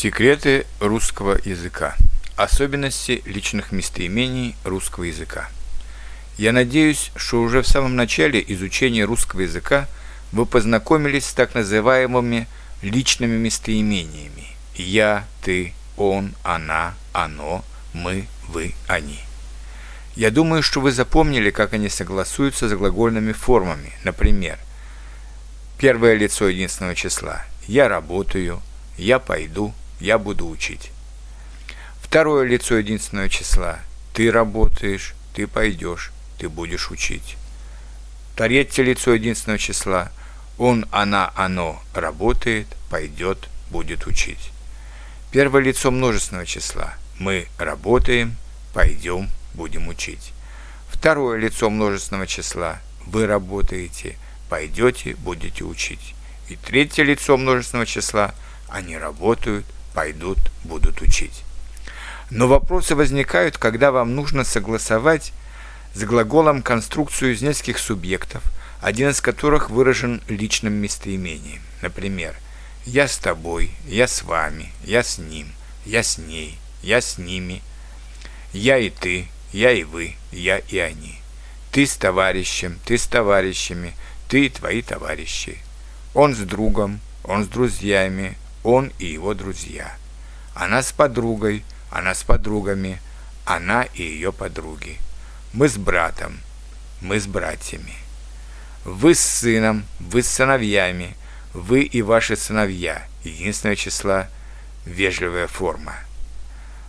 Секреты русского языка. Особенности личных местоимений русского языка. Я надеюсь, что уже в самом начале изучения русского языка вы познакомились с так называемыми личными местоимениями «я», «ты», «он», «она», «оно», «мы», «вы», «они». Я думаю, что вы запомнили, как они согласуются с глагольными формами. Например, первое лицо единственного числа «я работаю», «я пойду», «я буду учить». Второе лицо единственного числа «ты работаешь», «ты пойдешь», «ты будешь учить». Третье лицо единственного числа «он», «она», «оно» работает, пойдет, будет учить. Первое лицо множественного числа «мы работаем», «пойдем», «будем учить». Второе лицо множественного числа «вы работаете», «пойдете», «будете учить». И третье лицо множественного числа – они работают, пойдут, будут учить. Но вопросы возникают, когда вам нужно согласовать с глаголом конструкцию из нескольких субъектов, один из которых выражен личным местоимением. Например, «я с тобой», «я с вами», «я с ним», «я с ней», «я с ними», «я и ты», «я и вы», «я и они», «ты с товарищем», «ты с товарищами», «ты и твои товарищи», «он с другом», «он с друзьями», он и его друзья. Она с подругой, она с подругами, она и ее подруги. Мы с братом, мы с братьями. Вы с сыном, вы с сыновьями, вы и ваши сыновья. Единственное числа – вежливая форма.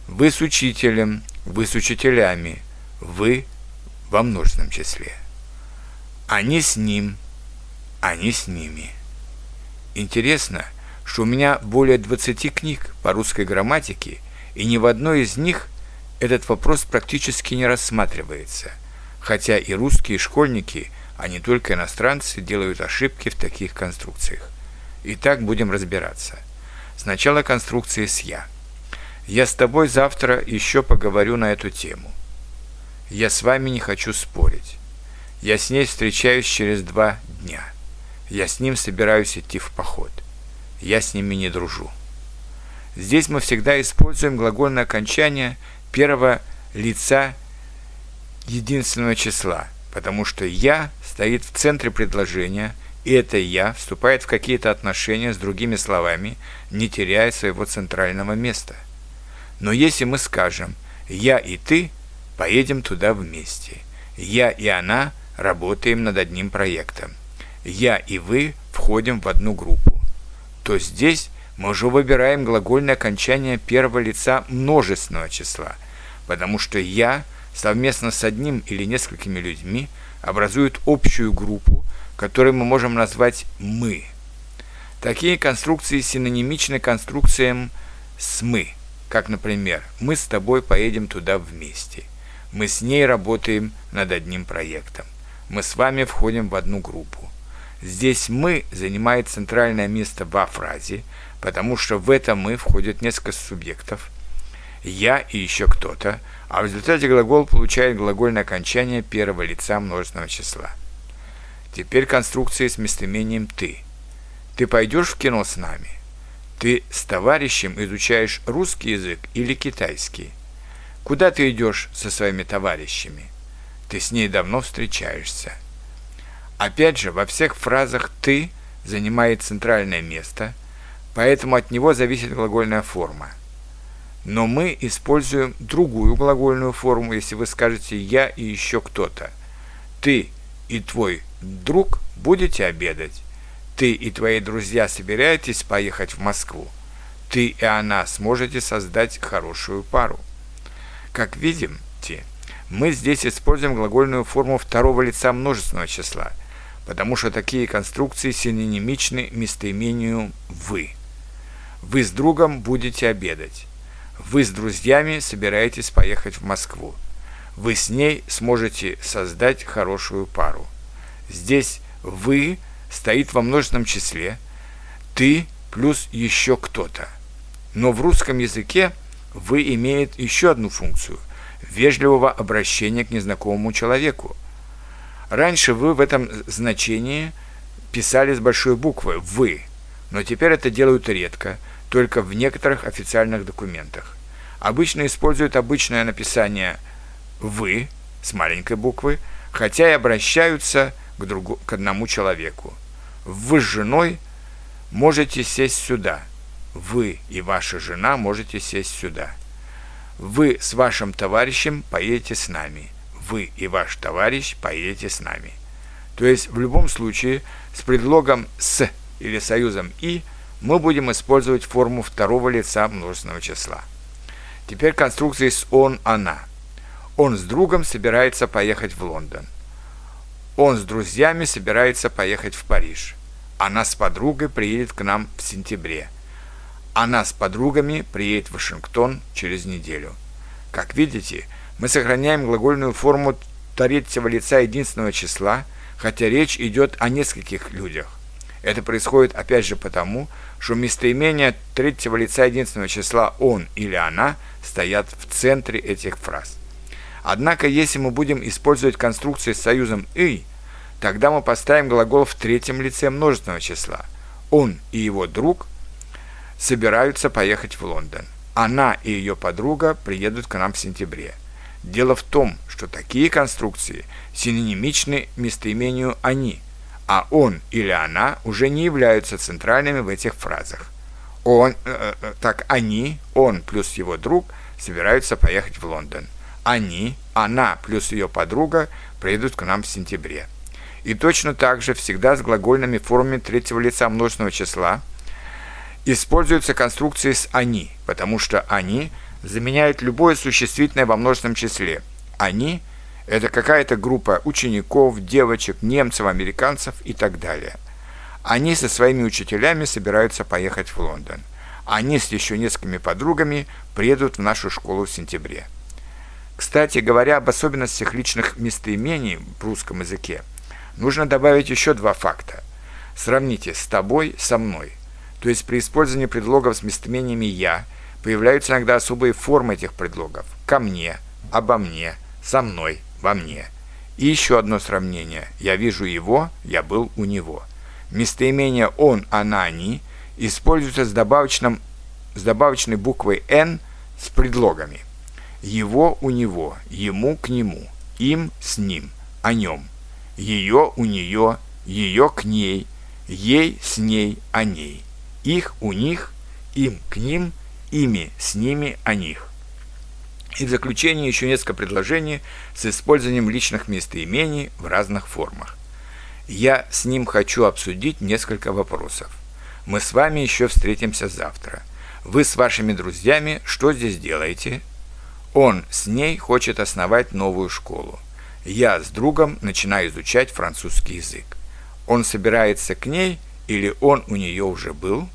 Вы с учителем, вы с учителями, вы во множественном числе. Они с ним, они с ними. Интересно – что у меня более 20 книг по русской грамматике, и ни в одной из них этот вопрос практически не рассматривается, хотя и русские школьники, а не только иностранцы, делают ошибки в таких конструкциях. Итак, будем разбираться. Сначала конструкции с «я». Я с тобой завтра еще поговорю на эту тему. Я с вами не хочу спорить. Я с ней встречаюсь через два дня. Я с ним собираюсь идти в поход я с ними не дружу. Здесь мы всегда используем глагольное окончание первого лица единственного числа, потому что «я» стоит в центре предложения, и это «я» вступает в какие-то отношения с другими словами, не теряя своего центрального места. Но если мы скажем «я и ты» поедем туда вместе, «я и она» работаем над одним проектом, «я и вы» входим в одну группу, то здесь мы уже выбираем глагольное окончание первого лица множественного числа, потому что «я» совместно с одним или несколькими людьми образуют общую группу, которую мы можем назвать «мы». Такие конструкции синонимичны конструкциям с «мы», как, например, «мы с тобой поедем туда вместе», «мы с ней работаем над одним проектом», «мы с вами входим в одну группу», Здесь «мы» занимает центральное место во фразе, потому что в это «мы» входит несколько субъектов, «я» и еще кто-то, а в результате глагол получает глагольное окончание первого лица множественного числа. Теперь конструкция с местоимением «ты». Ты пойдешь в кино с нами? Ты с товарищем изучаешь русский язык или китайский? Куда ты идешь со своими товарищами? Ты с ней давно встречаешься. Опять же, во всех фразах «ты» занимает центральное место, поэтому от него зависит глагольная форма. Но мы используем другую глагольную форму, если вы скажете «я» и еще кто-то. Ты и твой друг будете обедать. Ты и твои друзья собираетесь поехать в Москву. Ты и она сможете создать хорошую пару. Как видите, мы здесь используем глагольную форму второго лица множественного числа – потому что такие конструкции синонимичны местоимению «вы». Вы с другом будете обедать. Вы с друзьями собираетесь поехать в Москву. Вы с ней сможете создать хорошую пару. Здесь «вы» стоит во множественном числе, «ты» плюс еще кто-то. Но в русском языке «вы» имеет еще одну функцию – вежливого обращения к незнакомому человеку – Раньше вы в этом значении писали с большой буквы «вы», но теперь это делают редко, только в некоторых официальных документах. Обычно используют обычное написание «вы» с маленькой буквы, хотя и обращаются к, другу, к одному человеку. Вы с женой можете сесть сюда. Вы и ваша жена можете сесть сюда. Вы с вашим товарищем поедете с нами. Вы и ваш товарищ поедете с нами. То есть в любом случае с предлогом «с» или союзом «и» мы будем использовать форму второго лица множественного числа. Теперь конструкции с «он», «она». Он с другом собирается поехать в Лондон. Он с друзьями собирается поехать в Париж. Она с подругой приедет к нам в сентябре. Она с подругами приедет в Вашингтон через неделю. Как видите, мы сохраняем глагольную форму третьего лица единственного числа, хотя речь идет о нескольких людях. Это происходит опять же потому, что местоимения третьего лица единственного числа «он» или «она» стоят в центре этих фраз. Однако, если мы будем использовать конструкции с союзом «и», тогда мы поставим глагол в третьем лице множественного числа. Он и его друг собираются поехать в Лондон. Она и ее подруга приедут к нам в сентябре. Дело в том, что такие конструкции синонимичны местоимению «они», а он или она уже не являются центральными в этих фразах. Он, э, э, так они, он плюс его друг собираются поехать в Лондон – они, она плюс ее подруга приедут к нам в сентябре. И точно так же всегда с глагольными формами третьего лица множественного числа используются конструкции с «они», потому что «они» заменяют любое существительное во множественном числе. «Они» – это какая-то группа учеников, девочек, немцев, американцев и так далее. Они со своими учителями собираются поехать в Лондон. Они с еще несколькими подругами приедут в нашу школу в сентябре. Кстати, говоря об особенностях личных местоимений в русском языке, нужно добавить еще два факта. Сравните «с тобой», «со мной». То есть при использовании предлогов с местоимениями «я» появляются иногда особые формы этих предлогов. «Ко мне», «обо мне», «со мной», «во мне». И еще одно сравнение. «Я вижу его», «я был у него». Местоимения «он», «она», «они» используются с, добавочным, с добавочной буквой «н» с предлогами – его у него, ему к нему, им с ним, о нем. Ее у нее, ее к ней, ей с ней, о ней. Их у них, им к ним, ими с ними, о них. И в заключение еще несколько предложений с использованием личных местоимений в разных формах. Я с ним хочу обсудить несколько вопросов. Мы с вами еще встретимся завтра. Вы с вашими друзьями что здесь делаете? Он с ней хочет основать новую школу. Я с другом начинаю изучать французский язык. Он собирается к ней или он у нее уже был?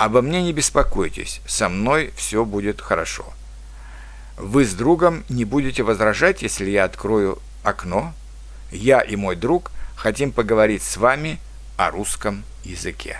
Обо мне не беспокойтесь, со мной все будет хорошо. Вы с другом не будете возражать, если я открою окно? Я и мой друг хотим поговорить с вами о русском языке.